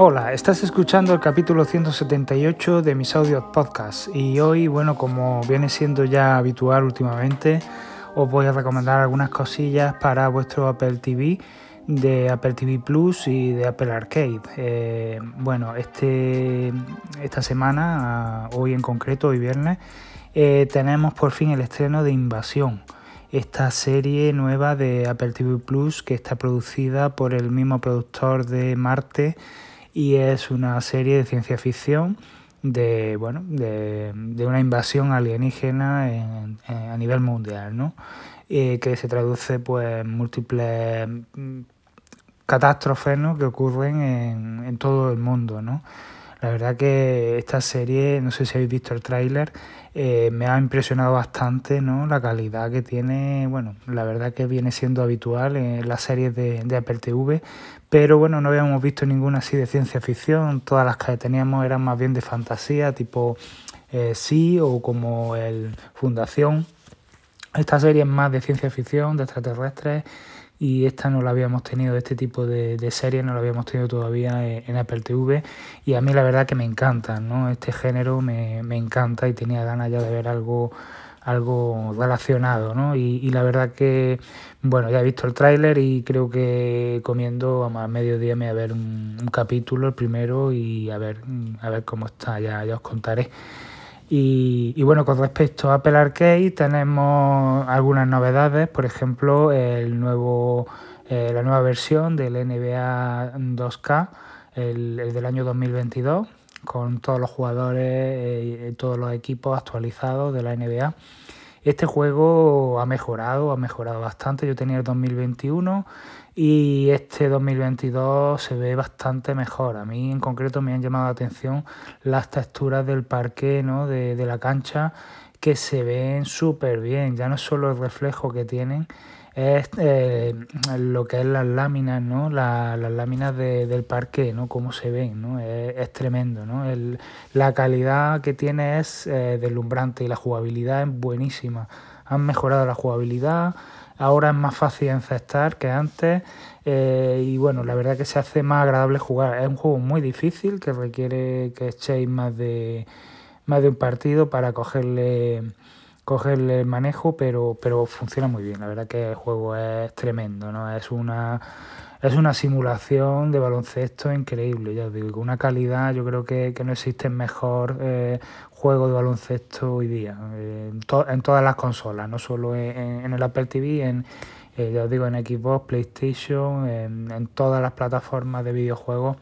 Hola, estás escuchando el capítulo 178 de mis audios podcast y hoy, bueno, como viene siendo ya habitual últimamente, os voy a recomendar algunas cosillas para vuestro Apple TV de Apple TV Plus y de Apple Arcade. Eh, bueno, este, esta semana, hoy en concreto, hoy viernes, eh, tenemos por fin el estreno de Invasión, esta serie nueva de Apple TV Plus que está producida por el mismo productor de Marte y es una serie de ciencia ficción de, bueno, de, una invasión alienígena a nivel mundial, ¿no? Eh, que se traduce pues, en múltiples mm, catástrofes ¿no? que ocurren en, en todo el mundo. ¿no? La verdad que esta serie, no sé si habéis visto el tráiler, eh, me ha impresionado bastante ¿no? la calidad que tiene, bueno, la verdad que viene siendo habitual en las series de, de Apple TV, pero bueno, no habíamos visto ninguna así de ciencia ficción, todas las que teníamos eran más bien de fantasía, tipo eh, Sí o como el Fundación. Esta serie es más de ciencia ficción, de extraterrestres y esta no la habíamos tenido, este tipo de, de series no la habíamos tenido todavía en, Apple TV y a mí la verdad que me encanta, ¿no? Este género me, me encanta y tenía ganas ya de ver algo algo relacionado, ¿no? Y, la verdad que, bueno, ya he visto el tráiler y creo que comiendo a mediodía me a ver un, un, capítulo, el primero, y a ver, a ver cómo está, ya, ya os contaré. Y, bueno, con respecto a Apple Arcade tenemos algunas novedades, por ejemplo, el nuevo, eh, la nueva versión del NBA 2K, el, del año 2022, con todos los jugadores eh, todos los equipos actualizados de la NBA. Este juego ha mejorado, ha mejorado bastante. Yo tenía el 2021 y este 2022 se ve bastante mejor. A mí en concreto me han llamado la atención las texturas del parque, ¿no? de, de la cancha, que se ven súper bien. Ya no es solo el reflejo que tienen, es eh, lo que es las láminas, ¿no? las láminas del parque, ¿no? Cómo se ven, ¿no? Es, tremendo, ¿no? la calidad que tiene es eh, deslumbrante y la jugabilidad es buenísima. Han mejorado la jugabilidad, Ahora es más fácil encestar que antes eh, y bueno, la verdad que se hace más agradable jugar. Es un juego muy difícil que requiere que echéis más de, más de un partido para cogerle cogerle el manejo, pero, pero funciona muy bien. La verdad que el juego es tremendo, ¿no? Es una es una simulación de baloncesto increíble, ya os digo, con una calidad, yo creo que, no existe mejor eh, juego de baloncesto hoy día, eh, en, todas las consolas, no solo en, el Apple TV, en, eh, ya os digo, en Xbox, PlayStation, en, todas las plataformas de videojuegos.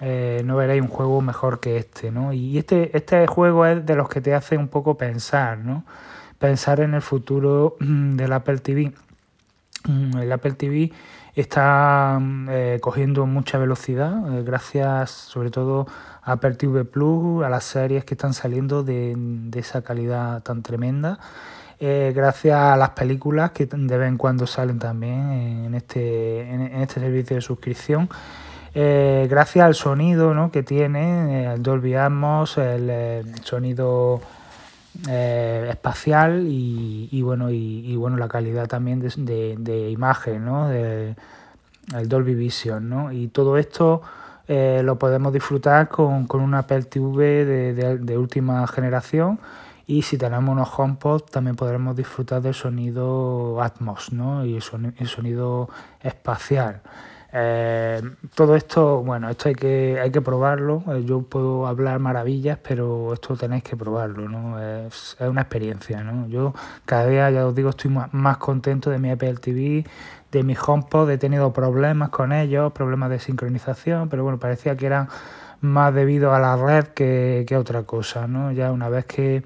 no veréis un juego mejor que este, ¿no? Y este, este juego es de los que te hace un poco pensar, ¿no? Pensar en el futuro mm, del Apple TV. Mm, el Apple TV está eh, cogiendo mucha velocidad eh, gracias sobre todo a Apple Plus, a las series que están saliendo de, esa calidad tan tremenda. Eh, gracias a las películas que de vez en cuando salen también en este, en, este servicio de suscripción. gracias al sonido ¿no? que tiene, el Dolby Atmos, el sonido eh, espacial y, bueno y, bueno la calidad también de, imagen ¿no? de, el Dolby Vision ¿no? y todo esto eh, lo podemos disfrutar con, con una Apple TV de, última generación y si tenemos unos HomePod también podremos disfrutar del sonido Atmos ¿no? y el sonido espacial eh, todo esto, bueno, esto hay que, hay que probarlo. Eh, yo puedo hablar maravillas, pero esto tenéis que probarlo, ¿no? Es, una experiencia, ¿no? Yo cada día, ya os digo, estoy más, contento de mi Apple TV, de mi HomePod. He tenido problemas con ellos, problemas de sincronización, pero bueno, parecía que eran más debido a la red que, que otra cosa, ¿no? Ya una vez que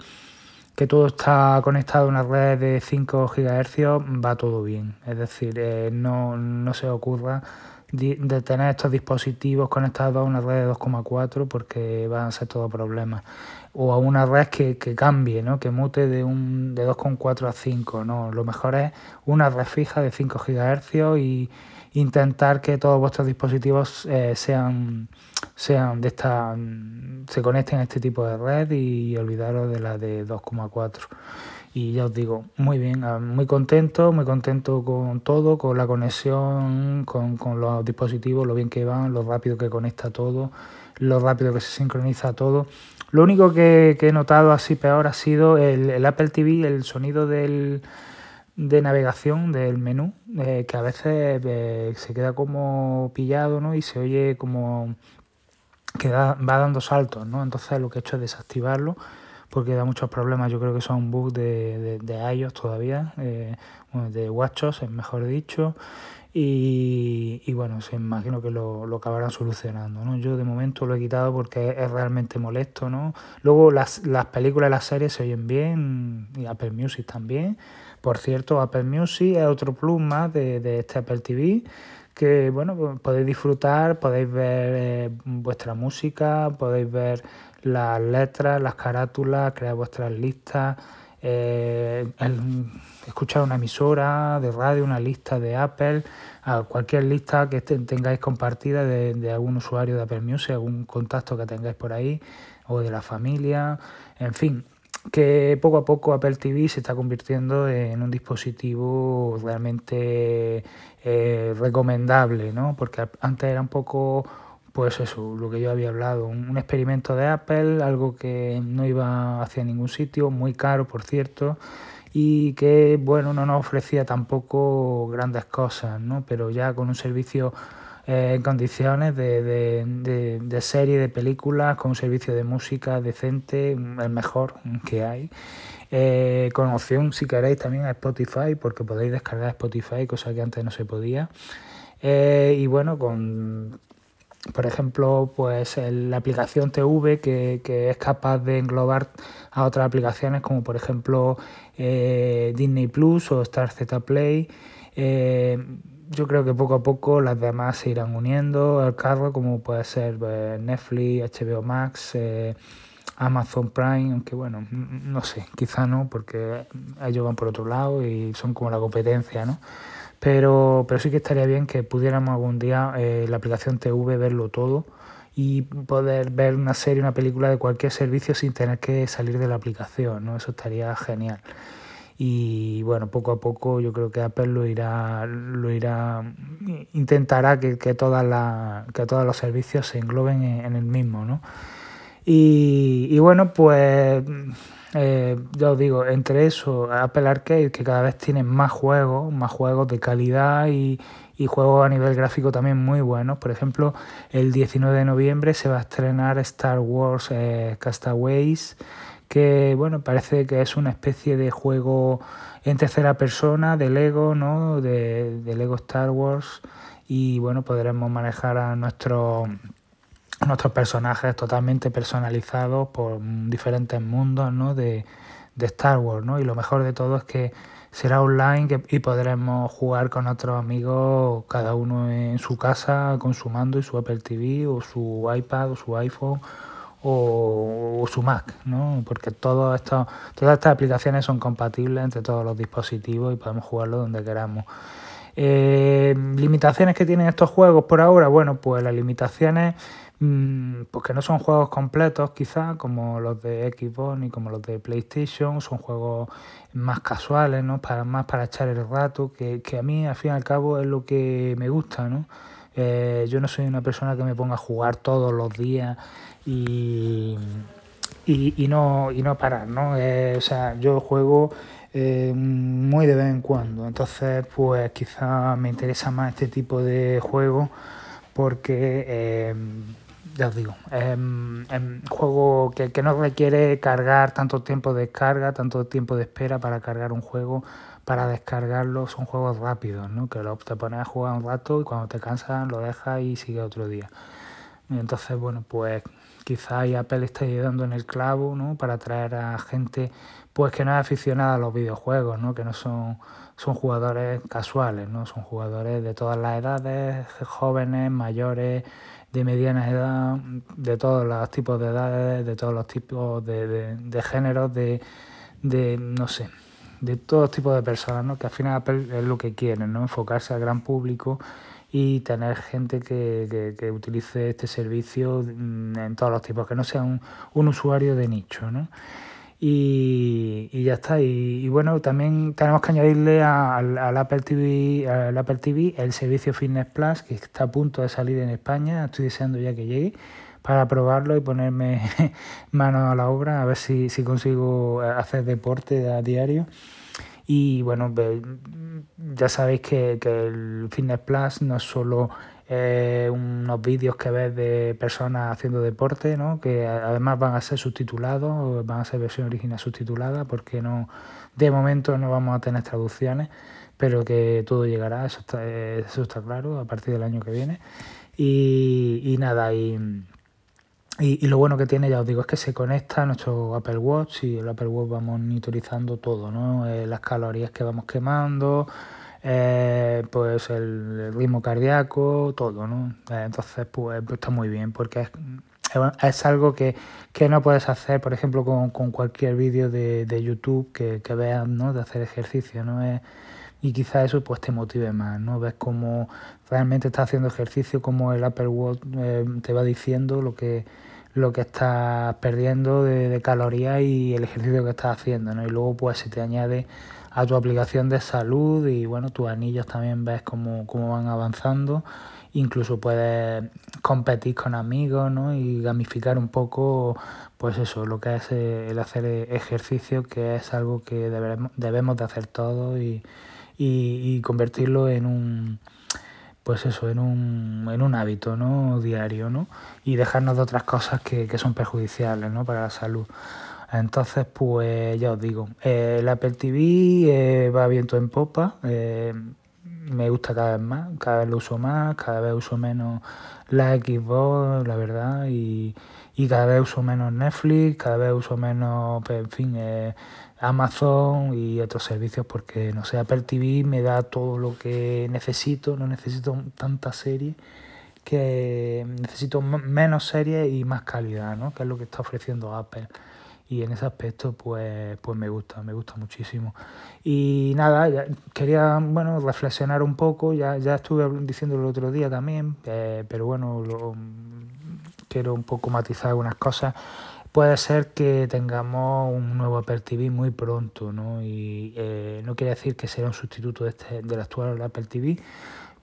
que todo está conectado a una red de 5 GHz, va todo bien. Es decir, eh, no, no se ocurra de tener estos dispositivos conectados a una red de 2,4 porque van a ser todo problemas. O a una red que, que cambie, ¿no? que mute de, un, de 2,4 a 5. ¿no? Lo mejor es una red fija de 5 GHz y intentar que todos vuestros dispositivos eh, sean, sean de esta, se conecten a este tipo de red y olvidaros de la de 2,4. Y ya os digo, muy bien, ah, muy contento, muy contento con todo, con la conexión, con, con los dispositivos, lo bien que van, lo rápido que conecta todo, lo rápido que se sincroniza todo. Lo único que, he notado así peor ha sido el, Apple TV, el sonido del, de navegación del menú, eh, que a veces eh, se queda como pillado ¿no? y se oye como que va dando saltos. ¿no? Entonces lo que he hecho es desactivarlo porque da muchos problemas. Yo creo que son bugs de, de, de iOS todavía, eh, de WatchOS, mejor dicho. Y, bueno, se imagino que lo, lo, acabarán solucionando, ¿no? Yo de momento lo he quitado porque es realmente molesto, ¿no? Luego las, las películas y las series se oyen bien, y Apple Music también. Por cierto, Apple Music es otro plus más de, de este Apple TV que, bueno, podéis disfrutar, podéis ver eh, vuestra música, podéis ver las letras, las carátulas, crear vuestras listas, eh, escuchar una emisora de radio, una lista de Apple, cualquier lista que tengáis compartida de, algún usuario de Apple Music, algún contacto que tengáis por ahí, o de la familia, en fin, que poco a poco Apple TV se está convirtiendo en un dispositivo realmente eh, recomendable, ¿no? Porque antes era un poco pues eso, lo que yo había hablado, un, experimento de Apple, algo que no iba hacia ningún sitio, muy caro por cierto, y que bueno, no nos ofrecía tampoco grandes cosas, ¿no? Pero ya con un servicio eh, en condiciones de, de, de, serie, de películas, con un servicio de música decente, el mejor que hay. Eh, con opción, si queréis, también a Spotify, porque podéis descargar Spotify, cosa que antes no se podía. Eh, y bueno, con por ejemplo, pues la aplicación TV que, que, es capaz de englobar a otras aplicaciones como por ejemplo eh, Disney Plus o Star Z Play. Eh, yo creo que poco a poco las demás se irán uniendo al carro, como puede ser pues, Netflix, HBO Max, eh, Amazon Prime, aunque bueno, no sé, quizá no, porque ellos van por otro lado y son como la competencia, ¿no? Pero, pero sí que estaría bien que pudiéramos algún día eh, la aplicación TV verlo todo y poder ver una serie, una película de cualquier servicio sin tener que salir de la aplicación, ¿no? Eso estaría genial. Y bueno, poco a poco yo creo que Apple lo irá, lo irá, intentará que, que, todas que todos los servicios se engloben en, el mismo, ¿no? Y, y bueno, pues eh, ya os digo, entre eso, Apple Arcade, que cada vez tiene más juegos, más juegos de calidad y, juegos a nivel gráfico también muy buenos. Por ejemplo, el 19 de noviembre se va a estrenar Star Wars eh, Castaways, que bueno, parece que es una especie de juego en tercera persona de Lego, ¿no? De, de Lego Star Wars. Y bueno, podremos manejar a nuestros nuestros personajes totalmente personalizados por diferentes mundos ¿no? de, de, Star Wars. ¿no? Y lo mejor de todo es que será online y podremos jugar con otros amigos, cada uno en su casa, con su mando y su Apple TV o su iPad o su iPhone o, su Mac, ¿no? porque todo esto, todas estas aplicaciones son compatibles entre todos los dispositivos y podemos jugarlo donde queramos. Eh, ¿Limitaciones que tienen estos juegos por ahora? Bueno, pues las limitaciones pues que no son juegos completos quizá como los de Xbox ni como los de PlayStation, son juegos más casuales, ¿no? Para, más para echar el rato, que, a mí al fin y al cabo es lo que me gusta, ¿no? Eh, yo no soy una persona que me ponga a jugar todos los días y, y, no, y no parar, ¿no? Eh, o sea, yo juego eh, muy de vez en cuando, entonces pues quizá me interesa más este tipo de juegos porque ya os digo, es un juego que, que, no requiere cargar tanto tiempo de descarga, tanto tiempo de espera para cargar un juego, para descargarlo, son juegos rápidos, ¿no? Que lo, te pones a jugar un rato y cuando te cansas lo dejas y sigue otro día. entonces, bueno, pues quizá Apple está ayudando en el clavo, ¿no? Para atraer a gente pues que no es aficionada a los videojuegos, ¿no? Que no son, son jugadores casuales, ¿no? Son jugadores de todas las edades, jóvenes, mayores, de mediana edad, de todos los tipos de edades, de todos los tipos de, de, géneros, de, de, no sé, de todos tipos de personas, ¿no? que al final es lo que quieren, ¿no? enfocarse al gran público y tener gente que, que, utilice este servicio mm, en todos los tipos, que no sea un, un usuario de nicho. ¿no? Y, ya está. Y, bueno, también tenemos que añadirle al, Apple TV, al Apple TV el servicio Fitness Plus, que está a punto de salir en España. Estoy deseando ya que llegue para probarlo y ponerme mano a la obra, a ver si, si consigo hacer deporte a diario. Y bueno, ya sabéis que, que el Fitness Plus no es solo eh, unos vídeos que ves de personas haciendo deporte, ¿no? que además van a ser subtitulados, van a ser versión original subtitulada, porque no de momento no vamos a tener traducciones, pero que todo llegará, eso está, eso está claro, a partir del año que viene. Y, y nada, y, y, lo bueno que tiene, ya os digo, es que se conecta a nuestro Apple Watch y el Apple Watch va monitorizando todo, ¿no? Eh, las calorías que vamos quemando, eh, pues el, ritmo cardíaco, todo, ¿no? Eh, entonces, pues, pues, está muy bien porque es, es algo que, que, no puedes hacer, por ejemplo, con, con cualquier vídeo de, de, YouTube que, que veas, ¿no? De hacer ejercicio, ¿no? Es, y quizá eso pues te motive más, ¿no? Ves cómo realmente estás haciendo ejercicio, como el Apple Watch eh, te va diciendo lo que lo que estás perdiendo de, de, calorías y el ejercicio que estás haciendo, ¿no? Y luego pues se te añade a tu aplicación de salud y bueno, tus anillos también ves cómo, cómo van avanzando. Incluso puedes competir con amigos ¿no? y gamificar un poco pues eso, lo que es el hacer ejercicio, que es algo que debemos, debemos de hacer todos y, y, convertirlo en un pues eso, en un, en un hábito ¿no? diario, ¿no? Y dejarnos de otras cosas que, que son perjudiciales ¿no? para la salud. Entonces, pues ya os digo, eh, el Apple TV eh, va viento en popa, eh, me gusta cada vez más, cada vez lo uso más, cada vez uso menos la Xbox, la verdad, y, y cada vez uso menos Netflix, cada vez uso menos, pues, en fin, Amazon y otros servicios porque, no sé, Apple TV me da todo lo que necesito, no necesito tanta serie que necesito menos series y más calidad, ¿no? Que es lo que está ofreciendo Apple y en ese aspecto pues, pues me gusta, me gusta muchísimo. Y nada, quería bueno reflexionar un poco, ya, ya estuve diciendo el otro día también, eh, pero bueno, quiero un poco matizar algunas cosas. Puede ser que tengamos un nuevo Apple TV muy pronto, ¿no? Y eh, no quiere decir que sea un sustituto de este, del actual Apple TV,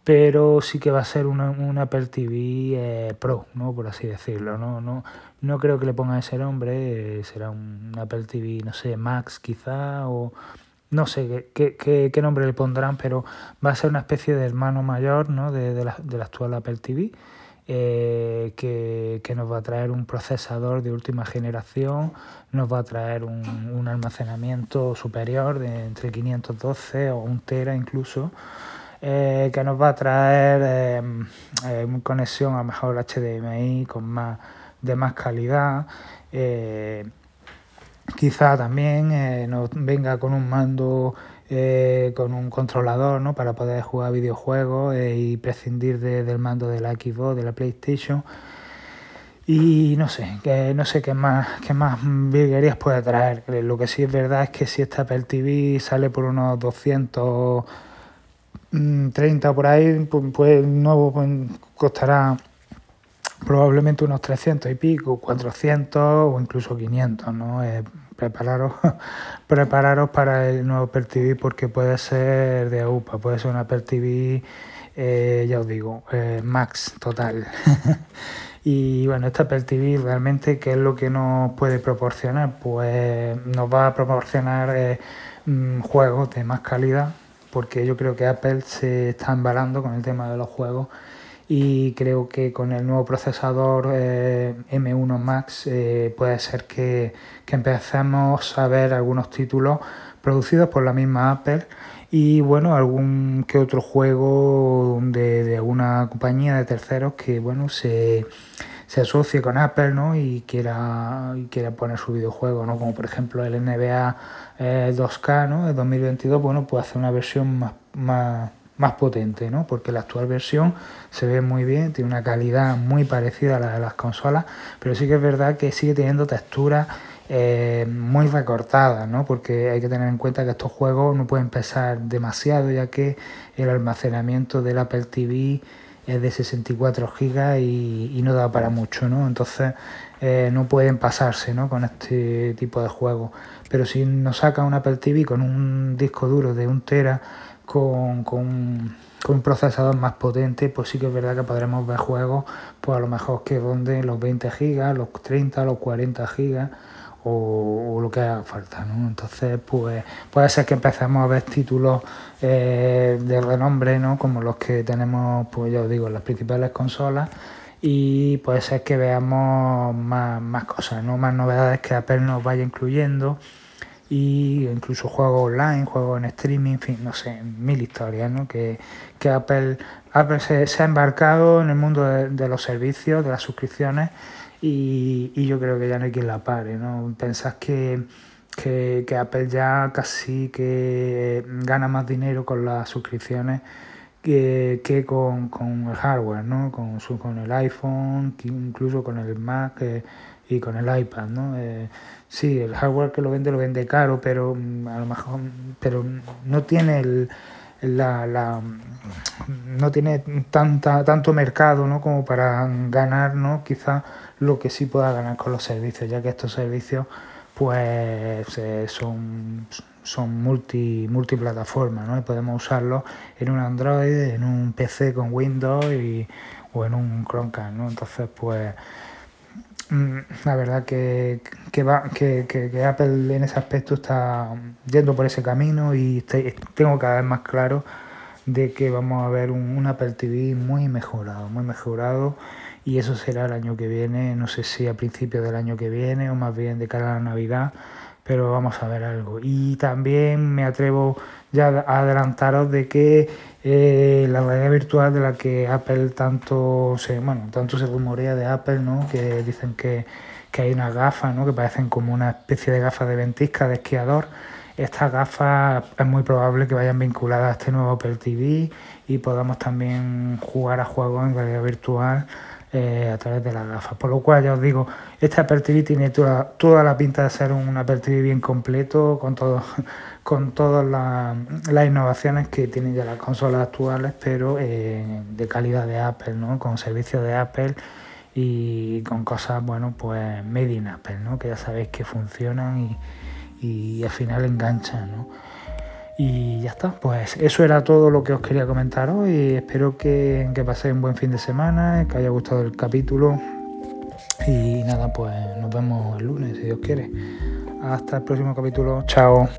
pero sí que va a ser una, un Apple TV eh, Pro, ¿no? por así decirlo. ¿no? No, no creo que le pongan ese nombre, eh, será un Apple TV, no sé, Max quizá, o no sé qué, qué, qué, nombre le pondrán, pero va a ser una especie de hermano mayor ¿no? de, de la, del actual Apple TV. Eh, que, que, nos va a traer un procesador de última generación, nos va a traer un, un almacenamiento superior de entre 512 o un tera incluso, eh, que nos va a traer eh, eh, conexión a mejor HDMI con más de más calidad. Quizá también nos venga con un mando con un controlador ¿no? para poder jugar videojuegos y prescindir de, del mando de la Xbox, de la PlayStation. Y no sé, que no sé qué más, qué más virguerías puede traer. Lo que sí es verdad es que si esta Apple TV sale por unos 200 30 por ahí, pues, el nuevo pues, costará probablemente unos 300 y pico, 400 o incluso 500, ¿no? Eh, prepararos, prepararos para el nuevo Apple TV porque puede ser de AUPA, puede ser un Apple TV, eh, ya os digo, eh, max total. y bueno, este Apple TV realmente, ¿qué es lo que nos puede proporcionar? Pues nos va a proporcionar mm, juegos de más calidad, porque yo creo que Apple se está embalando con el tema de los juegos y creo que con el nuevo procesador eh, M1 Max eh, puede ser que, que, empecemos a ver algunos títulos producidos por la misma Apple y bueno, algún que otro juego de, de alguna compañía de terceros que bueno se se asocie con Apple ¿no? y, quiera, y quiera poner su videojuego, ¿no? como por ejemplo el NBA 2K eh, ¿no? de 2022, bueno, puede hacer una versión más, más, más potente, ¿no? porque la actual versión se ve muy bien, tiene una calidad muy parecida a la de las consolas, pero sí que es verdad que sigue teniendo texturas eh, muy recortadas, ¿no? porque hay que tener en cuenta que estos juegos no pueden pesar demasiado, ya que el almacenamiento del Apple TV es de 64 GB y, no da para mucho, ¿no? Entonces eh, no pueden pasarse ¿no? con este tipo de juegos. Pero si nos saca un Apple TV con un disco duro de un tera con, con, un procesador más potente, pues sí que es verdad que podremos ver juegos, pues a lo mejor que ronden los 20 GB, los 30, los 40 GB o, lo que haga falta, ¿no? Entonces, pues puede ser que empecemos a ver títulos eh, de renombre, ¿no? Como los que tenemos, pues ya os digo, en las principales consolas y puede ser que veamos más, más cosas, ¿no? Más novedades que Apple nos vaya incluyendo y incluso juegos online, juegos en streaming, en fin, no sé, mil historias, ¿no? Que, que Apple, Apple se, ha embarcado en el mundo de, los servicios, de las suscripciones y, y, yo creo que ya no hay quien la pare, ¿no? Pensás que, que, que, Apple ya casi que gana más dinero con las suscripciones que, que con, con, el hardware, ¿no? Con, su, con el iPhone, incluso con el Mac. Y con el iPad, ¿no? Eh, sí, el hardware que lo vende lo vende caro, pero mm, a lo mejor, pero no tiene el, la, la, no tiene tanta, tanto mercado, ¿no? Como para ganar, ¿no? Quizás lo que sí pueda ganar con los servicios, ya que estos servicios, pues, eh, son son multi multiplataformas, ¿no? Y podemos usarlos en un Android, en un PC con Windows y, o en un Chromecast, ¿no? Entonces, pues Mm, la verdad que, que, va, que, que, Apple en ese aspecto está yendo por ese camino y tengo cada vez más claro de que vamos a ver un, Apple TV muy mejorado, muy mejorado. Y eso será el año que viene, no sé si a principios del año que viene o más bien de cara a la Navidad, pero vamos a ver algo. Y también me atrevo ya a adelantaros de que eh, la realidad virtual de la que Apple tanto se, bueno, tanto se rumorea de Apple, ¿no? que dicen que, que hay unas gafas ¿no? que parecen como una especie de gafas de ventisca, de esquiador. Estas gafas es muy probable que vayan vinculadas a este nuevo Apple TV y podamos también jugar a juegos en realidad virtual eh, a través de las gafas. Por lo cual ya os digo, este TV tiene toda, toda la pinta de ser un TV bien completo, con todo, con todas las, innovaciones que tienen ya las consolas actuales, pero eh, de calidad de Apple, ¿no? Con servicios de Apple y con cosas, bueno, pues made in Apple, ¿no? Que ya sabéis que funcionan y, y al final enganchan, ¿no? Y ya está, pues eso era todo lo que os quería comentar hoy. Espero que, que paséis un buen fin de semana, que haya gustado el capítulo. Y nada, pues nos vemos el lunes, si Dios quiere. Hasta el próximo capítulo. Chao.